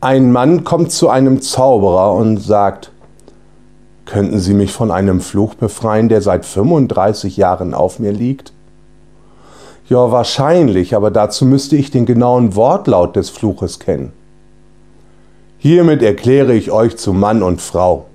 Ein Mann kommt zu einem Zauberer und sagt, Könnten Sie mich von einem Fluch befreien, der seit 35 Jahren auf mir liegt? Ja, wahrscheinlich, aber dazu müsste ich den genauen Wortlaut des Fluches kennen. Hiermit erkläre ich euch zu Mann und Frau.